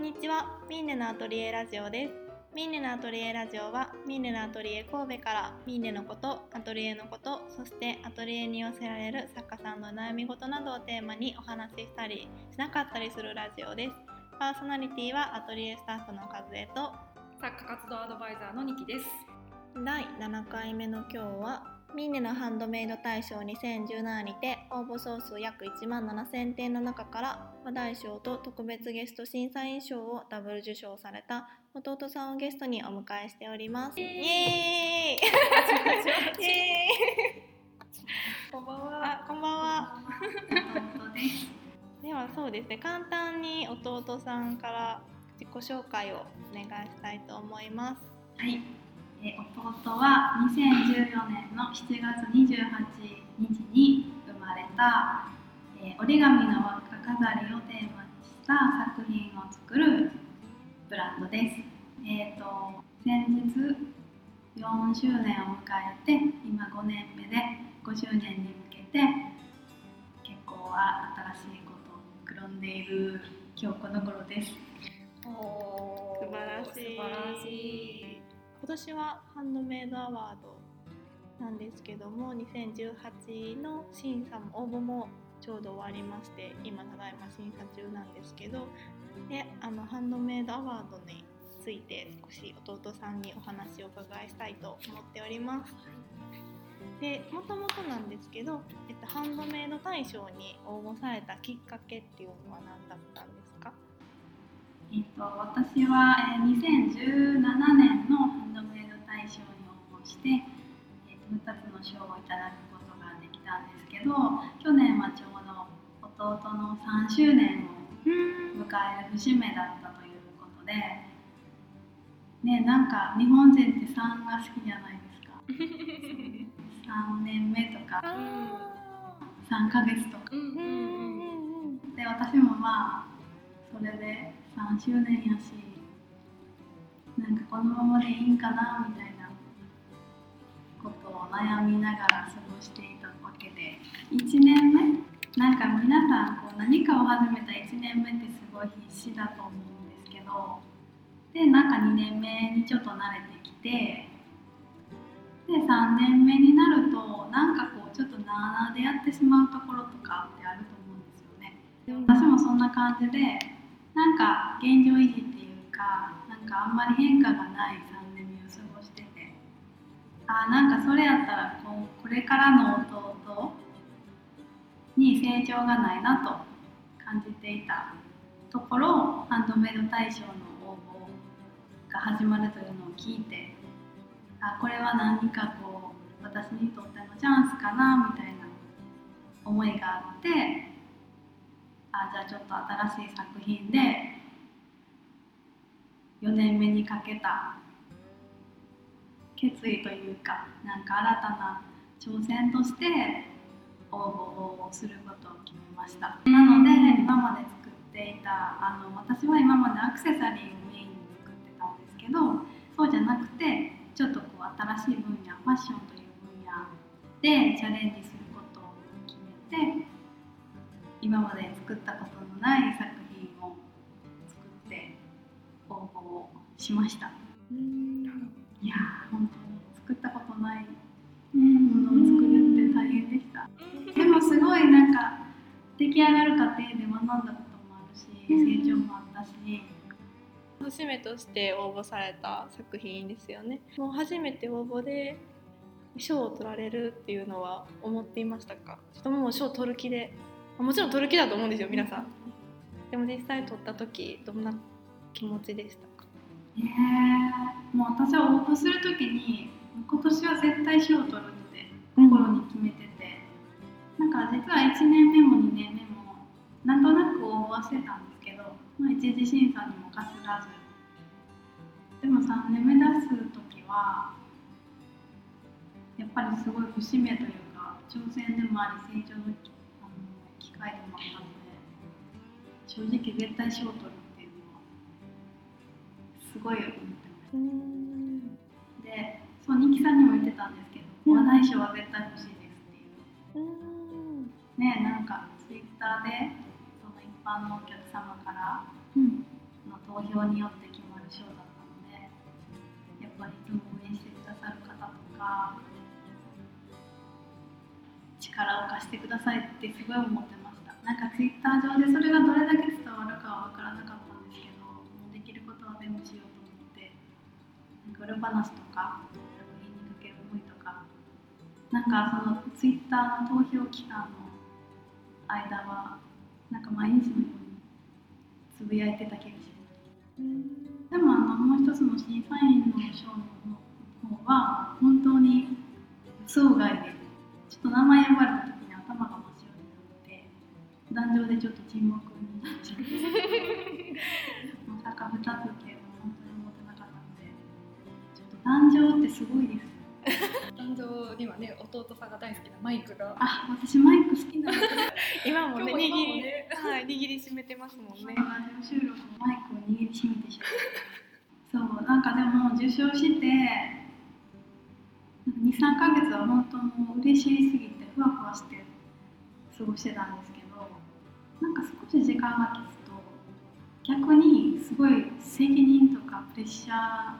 んにちは。ミーネのアトリエラジオです。ミーネのアトリエラジオはミーネのアトリエ神戸からミーネのことアトリエのことそしてアトリエに寄せられる作家さんの悩み事などをテーマにお話ししたりしなかったりするラジオです。パーソナリティはアトリエスタッフの和江と作家活動アドバイザーのニキです。第7回目の今日はミーネのハンドメイド大賞2017にて応募総数約1万7000点の中から話題賞と特別ゲスト審査員賞をダブル受賞された弟さんをゲストにお迎えしております。イエーイ。イエーイ。こんばんは。あこんばんは。ではそうですね簡単に弟さんから自己紹介をお願いしたいと思います。はい、えー弟は2014年の7月28日に生まれた、えー折り紙の輪っか飾りをテーマにした作品を作るブランドです。えっ、と先日4周年を迎えて今5年目で5周年に向けて結構は新しいことをくろんでいる今日この頃です。素晴らしい。素晴らしい。今年はハンドメイドアワードなんですけども2018の審査も応募もちょうど終わりまして今ただいま審査中なんですけどであのハンドメイドアワードについて少し弟さんにお話を伺いしたいと思っております。でもともとなんですけど、えっと、ハンドメイド大賞に応募されたきっかけっていうのは何だったんですか？えっと、私は、えー2017年のハンドメイド大賞に応募して、えーと2つの賞をいただくことができたんですけど去年はちょうど弟の3周年を迎える節目だったということでねなんか日本人って3が好きじゃないですか。3年目とかあ3ヶ月とか。で私もまあそれで3周年やしなんかこのままでい。い。んかなみたい。なことを悩みながら過ごしてい。たわけで1年目なんか皆さんこう何かを始めた1年目ってすごい。必死だと思うんですけどでなんか2年目にちょっと慣れてきてで3年目になるとなんかこうちょっとなあなあでやってしまうところとかってあると思うんですよね。私もそんな感じでなんか現状維持っていうかなんかあんまり変化がない3年目を過ごしてて。あーなんかそれやったらここれからの弟に成長がないなと感じていたところハンドメイド大賞の応募が始まるというのを聞いてあこれは何かこう私にとってのチャンスかなみたいな思いがあってあじゃあちょっと新しい作品で4年目にかけた決意というかなんか新たな挑戦として応募をすることを決めました。なので今まで作っていたあの私は今までアクセサリーをメインに作ってたんですけどそうじゃなくてちょっとこう新しい分野ファッションという分野でチャレンジすることを決めて今まで作ったことのない作品を作って応募をしました。うん。いやー本当に作ったことないものを作るって大変でした。でもすごいなんか出来上がる過程で学んだこともあるし成長もあったし。節目として応募された作品ですよね。もう初めて応募で賞を取られるっていうのは思っていましたか？それとももう賞取る気であもちろん取る気だと思うんですよ皆さん。でも実際取った時どんな気持ちでしたか？え。ー、もう私は応募するときに今年は絶対賞を取るって心に決めてて、なんか実は1年目も2年目もなんとなく応募はしてたんですけど、まあ、一次審査にもかすらず。でも3年目出す時はやっぱりすごい節目というか挑戦でもあり成長の機会でもあったので正直絶対賞を取るっていうのはすごい思ってまうんす。でそう人気さんにも言ってたんですけど、話題賞は絶対欲しいですっていうねなんかツイッターでその一般のお客様からの投票によって決まる賞だったのでやっぱりいつも応援してくださる方とか力を貸してくださいってすごい思ってましたなんかツイッター上でそれがどれだけ伝わるかは分からなかったんですけどもうできることは全部しようと思ってなんか裏話とか作品にかける思いとかなんかそのツイッターの投票期間の間はなんか毎日のようにつぶやいてた気がします。でもあのもう一つの審査員の賞の方は本当に予想外ですごいです誕生にはね 弟さんが大好きなマイクが。あ私マイク好きなんです今もね握り、ねはい、握りしめてますもんね。収録のマイクを握りしめてしまうそうなんかでも受賞して23ヶ月は本当もう嬉しすぎてふわふわして過ごしてたんですけどなんか少し時間が経つと逆にすごい責任とかプレッシャ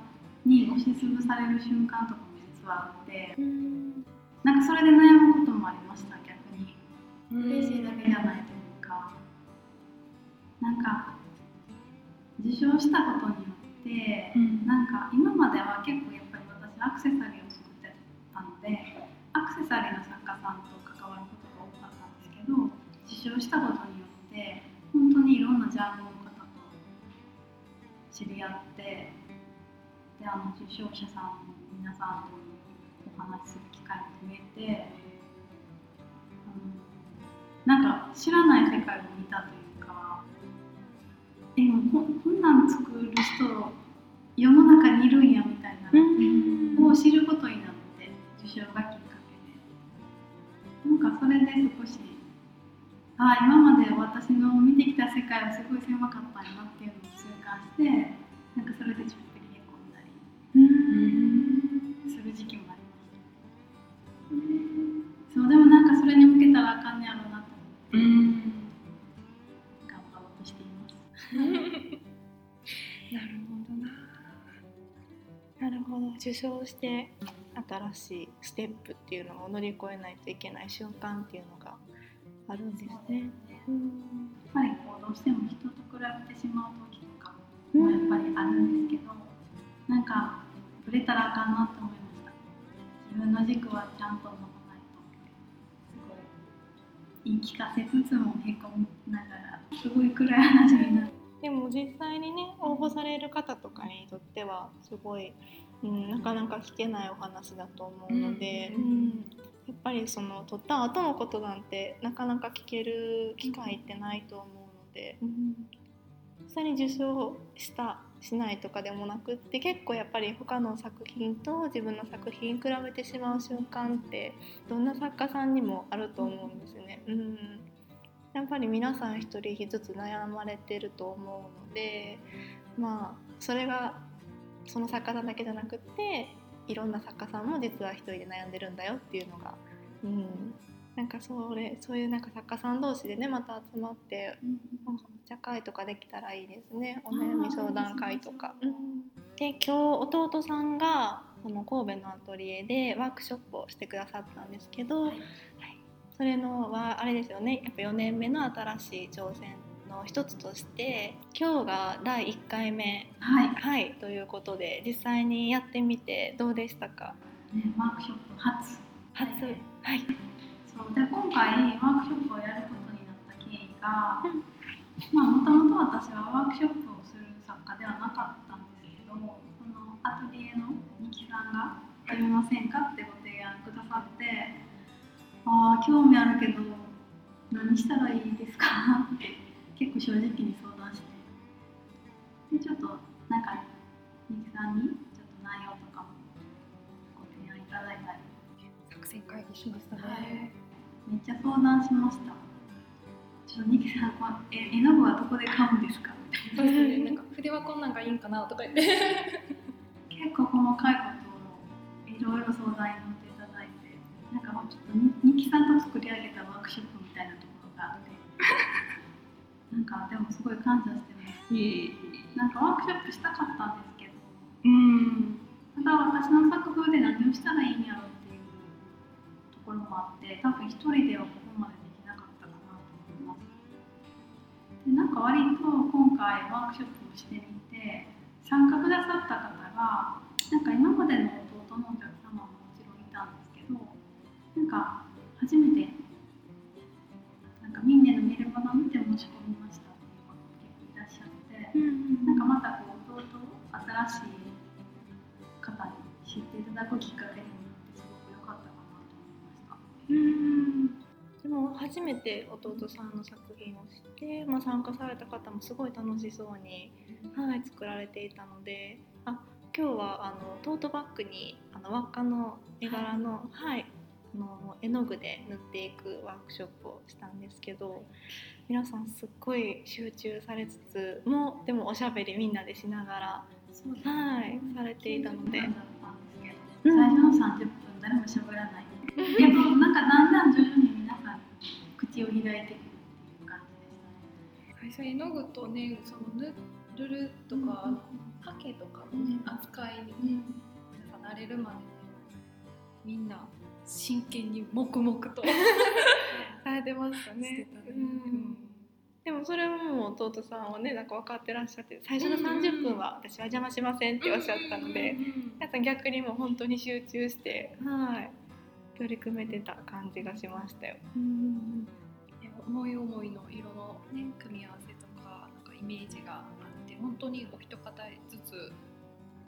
ーに押しつぶされる瞬間とかも実はあってなんかそれで悩むこともありました逆に。嬉しいだけじゃないというか。なんか受賞したことによってうん。なんか今までは結構やっぱり私アクセサリーを作ってたのでアクセサリーの作家さんと関わることが多かったんですけど受賞したことによって本当にいろんなジャンルの方と知り合ってであの受賞者さんの皆さんとお話しする機会も増えて、うん、なんか知らない世界を見たというかえもうここんなん作る人世の中にいるんやみたいなのを知ることになって受賞がきっかけでなんかそれで少しああ今まで私の見てきた世界はすごい狭かったなっていうのを痛感してなんかそれでちょっぴりへこんだりする時期もありましたそうでもなんかそれに向けたらあかんねやろうなと思って。頑張ろうとしています。なるほど。ななるほど。受賞して新しいステップっていうのを乗り越えないといけない瞬間っていうのがあるんですね。うんやっぱりこうどうしても人と比べてしまう時とかもやっぱりあるんですけど、なんかぶれたらあかんなって思いました自分の軸はちゃんと持たないと。すごい言い聞かせつつもへこみながらすごい暗い話になる。でも実際にね応募される方とかにとってはすごい、うん、なかなか聞けないお話だと思うので、うんうんやっぱりその取った後のことなんてなかなか聞ける機会ってないと思うので、うん、実際に受賞したしないとかでもなくって結構やっぱり他の作品と自分の作品比べてしまう瞬間ってどんな作家さんにもあると思うんですね。うんやっぱり皆さん一人ずつ悩まれてると思うのでまあそれがその作家さんだけじゃなくっていろんな作家さんも実は一人で悩んでるんだよっていうのが、うん、なんかそれそういうなんか作家さん同士でねまた集まってお茶会とかできたらいいですね。お悩み相談会とか。うんで今日弟さんがこの神戸のアトリエでワークショップをしてくださったんですけど、はい。それのはあれですよね。やっぱ4年目の新しい挑戦の一つとして今日が第1回目。はい、はい。ということで実際にやってみてどうでしたか？ね、ワークショップ初。初。はいはいそうで今回ワークショップをやることになった経緯が、まあもともと私はワークショップをする作家ではなかったんですけどそのアトリエの二木さんが「やりませんか?」ってご提案くださって「ああ興味あるけど何したらいいですか?」って結構正直に相談してでちょっとなんか二木さんにちょっと内容とかもご提案いただいたり作戦会議しましたね、はいめっちゃ相談しました。ちょっとニキさん、こうえ絵の具はどこで買うんですか？みたいそうですね。なんか筆はこんなんがいいんかなとか言って。な。結構細かいことをいろいろ相談に乗っていただいて、なんかもうちょっとニニキさんと作り上げたワークショップみたいなところがあって、な なんかでもすごい感謝してますなんかワークショップしたかったんですけど。うん。ただ私の作風で何をしたらいいんやろうところもあって多分一人ではここまでできなかったかなと思います。でなんか割と今回ワークショップをしてみて参加くださった方がなんか今までの弟のお客様ももちろんいたんですけどなんか初めてなんかみんなの見るものを見て申し込みましたっていう方も結構いらっしゃってなんかまたこう弟を新しい方に知っていただくきっかけに初めて弟さんの作品をして、まあ、参加された方もすごい楽しそうに、はい、作られていたのであ今日はあのトートバッグにあの輪っかの絵柄の,、はい、あの絵の具で塗っていくワークショップをしたんですけど皆さんすっごい集中されつつもでもおしゃべりみんなでしながら、はい、されていたので最初の30分誰も喋らない。けどなんかだんだん徐々に皆さん口を開いてくるっていう感じでしたね。最初絵の具とねその塗るるとか、あのハケとかのね、扱いにね、皆さん慣れるまでねみんな真剣に黙々と されてましたね。ん。でもそれはもう弟さんはねなんか分かってらっしゃって最初の30分は私は邪魔しませんっておっしゃったので皆さん逆にもう本当に集中してはい。取り組めてた感じがしましたよ。ね思い思いの色の、ね、メージがあって本当にお一方ずつ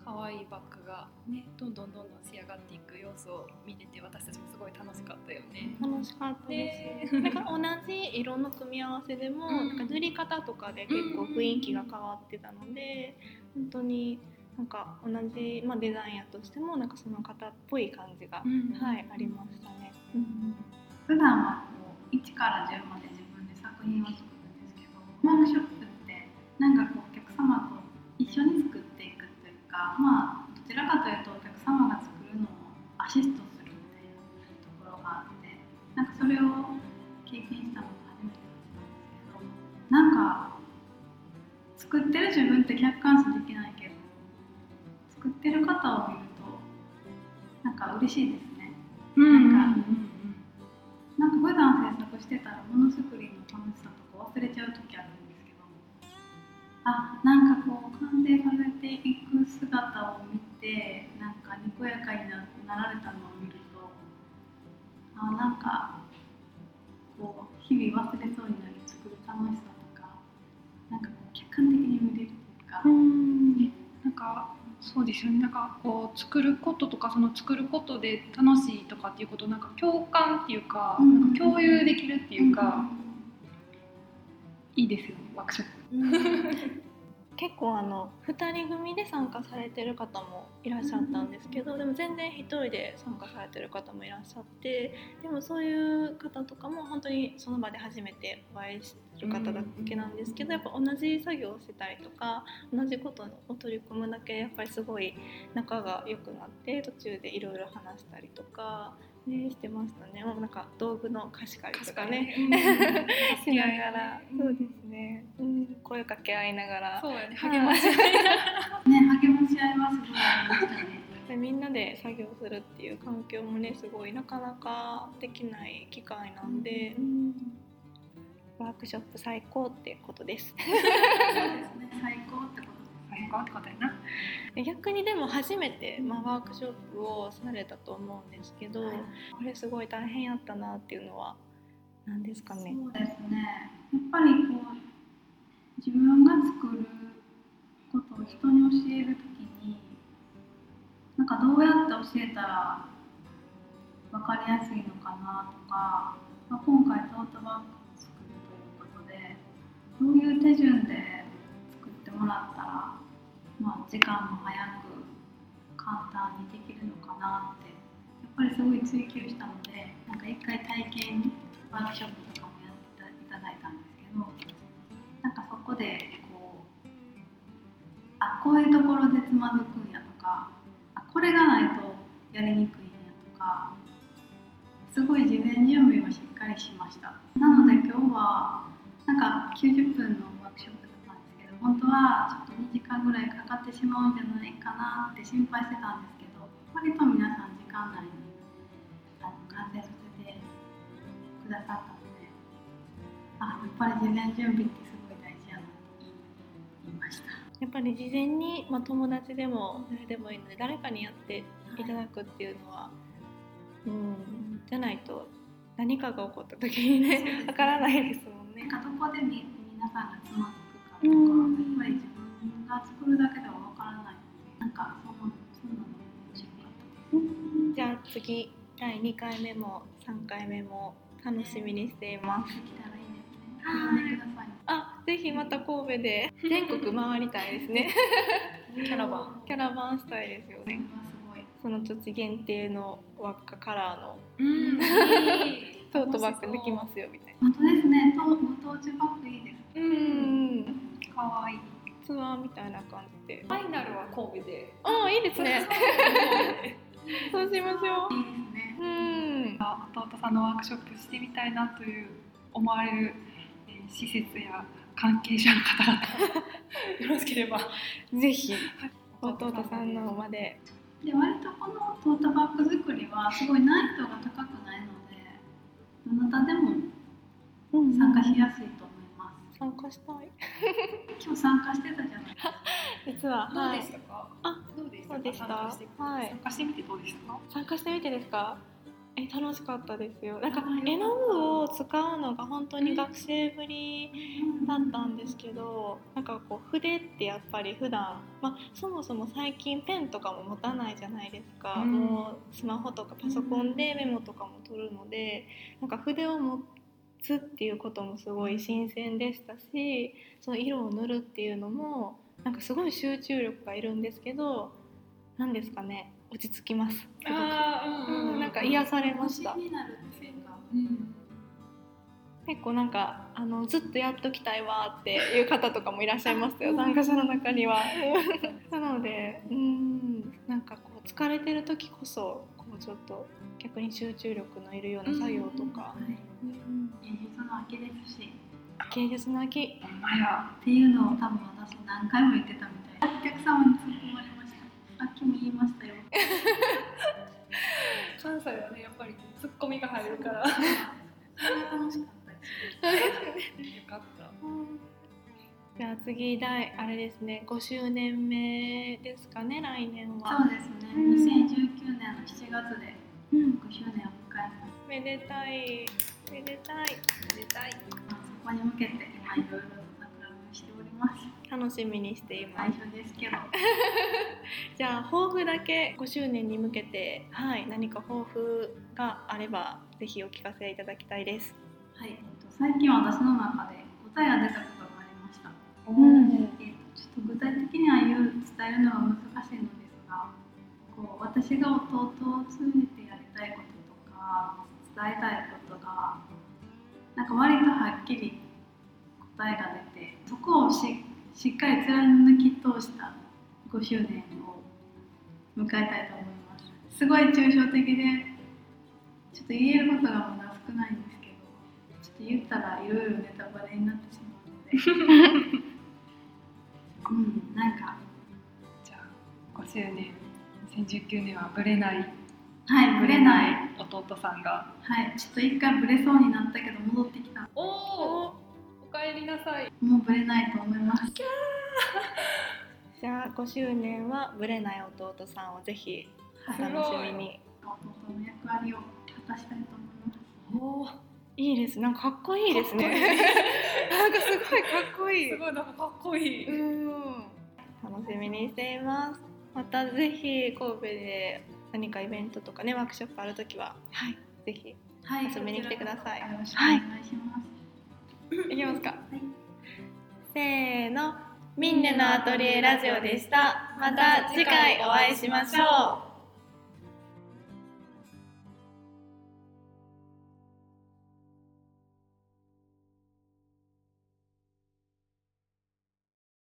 可愛いバッグが、ね、どんどんどんどん仕上がっていく様子を見てて私たちもすごい楽しかったよね。楽しかったです。なんか同じ色の組み合わせでも、うんなんか塗り方とかで結構雰囲気が変わってたので、本当になんか同じ、まあ、デザインやとしてもなんかその方っぽい感じが、はいありましたね。普段はこう1から10まで自分で作品を作るんですけどワークショップなんかこうお客様と一緒に作っていくというかまあどちらかというとお客様が作るのをアシストするみたいなところがあってなんかそれを経験したのが初めてだったんですけどなんか作ってる自分って客観視できないけど作ってる方を見るとなんか嬉しいですね。なんかなんか普段制作してたらものづくりあなんかこう完成されていく姿を見てなんかにこやかにななられたのを見るとあなんかこう日々忘れそうになり作る楽しさとかなんかこう客観的に見れるというか、なんかそうですよね。なんかこう作ることとかその作ることで楽しいとかっていうことをなんか共感っていうか,、うん。なんか共有できるっていうか、いいですよねワークショップ。結構あの2人組で参加されてる方もいらっしゃったんですけど、でも全然1人で参加されてる方もいらっしゃってでもそういう方とかも本当にその場で初めてお会いする方だけなんですけど、やっぱ同じ作業をしてたりとか同じことを取り組むだけやっぱりすごい仲が良くなって途中でいろいろ話したりとか、ね、してましたね。もうなんか道具の貸し借りとかね。しながら、そうですね、うん、声かけ合いながら。そうやね。はい。励まし。合 いね励まし合いはすごいありましたね。でみんなで作業するっていう環境もねすごいなかなかできない機会なんで、ワークショップ最高ってことです。そうですね。最高ってことことやな。で逆にでも初めて、まあ、ワークショップをされたと思うんですけど、はいこれすごい大変やったなっていうのは何ですかねそうですね。やっぱりこう自分が作ることを人に教えるときに、なんかどうやって教えたら分かりやすいのかなとか、まあ、今回トートバッグを作るということで、どういう手順で作ってもらった時間も早く簡単にできるのかなってやっぱりすごい追求したのでなんか一回体験ワークショップとかもやっていただいたんですけどなんかそこでこうあこういうところでつまずくんやとかあこれがないとやりにくいんやとかすごい事前準備をしっかりしました。なので今日はなんか90分の本当はちょっと2時間ぐらいかかってしまうんじゃないかなって心配してたんですけど割と皆さん時間内にあの完成させてくださったのであやっぱり事前準備ってすごい大事やなと言いました。やっぱり事前に、まあ、友達でも誰でもいいので誰かにやっていただくっていうのは、うん、じゃないと何かが起こった時にねねわからないですもんねなん。かどこでみ皆さんがつまずくかとか、やっぱり自分が作るだけではわからないなん。かそのそん。なの面白かったです。じゃあ次第2回目も3回目も楽しみにしています。できたらい。あ、ぜひまた神戸で全国回りたいですね。キャラバンキャラバンしたいですよね。その土地限定の輪っかカラーのうん。トートバッグできますよみたい本当ですね。とご当地バッグいいです。うん。かわいいツアーみたいな感じで。ファイナルは神戸であ、いいですね。そうしましょいいですね。う。うん。弟さんのワークショップしてみたいなという思われる、えー施設や関係者の方々よろしければ ぜひ弟さんのまで。で割とこのトートバッグ作りはすごい難易度が高くないので、どなたでも参加しやすいと。参加したい。今日参加してたじゃない。実はどうはい。でしたか、あどうでした？かそうでした。参加してはい。参加してみてどうでした？か参加してみてですか？え楽しかったですよ。なんか絵の具を使うのが本当に学生ぶりだったんですけどなんかこう筆ってやっぱり普段まあそもそも最近ペンとかも持たないじゃないですか、うん。もうスマホとかパソコンでメモとかも取るのでなんか筆を持つっていうこともすごい新鮮でしたしその色を塗るっていうのもなんかすごい集中力がいるんですけど何ですかね落ち着きます。すごくあうん。なんか癒されました。ん。結構なんかあのずっとやっときたいわっていう方とかもいらっしゃいましたよ参加者の中には。なのでうんなんかこう疲れてる時こそこうちょっと逆に集中力のいるような作業とか、はい。秋ですし。芸術の秋ほんまや。っていうのを多分私何回も言ってたみたい。お客様に突っ込まれました。さっきも言いましたよ。関西はねやっぱりツッコミが入るから。よそれが楽しかったです。かった。じゃあ次第あれですね。5周年目ですかね来年そうは。ですね。2019年の7月でうん。5周年を迎えますめでたい。めでたい。出たい。まあそこに向けて今いろいろと企みをしております。楽しみにしています。最。初ですけど。じゃあ抱負だけ5周年に向けて、はい、何か抱負があればぜひお聞かせいただきたいです。はい、えっと、最近私の中で答えが出たことがありました。うん。えっとちょっと具体的には言う伝えるのは難しいのですがこう私が弟を通じてやりたいこととか伝えたいことがなんか割とはっきり答えが出てそこをししっかり貫き通した5周年を迎えたいと思います。すごい抽象的でちょっと言えることがまだ少ないんですけどちょっと言ったらいろいろネタバレになってしまうので。うんなんかじゃあ5周年2019年はブレないはいブレない弟さんがはいちょっと一回ブレそうになったけど戻ってきたおおおかえりなさいもうブレないと思います じゃあ5周年はぶれない弟さんをぜひお楽しみに。弟の役割を果たしたいと思いますおおいいです。なんかかっこいいですね。なんかすごいかっこいい。すごいなんかかっこいい、うん。楽しみにしています。またぜひ神戸で何かイベントとかねワークショップあるときは、はい、ぜひはい。遊びに来てください。よろしくお願いします、い。きますか。はい。せーの、ミンネのアトリエラジオでした。また次回お会いしましょう。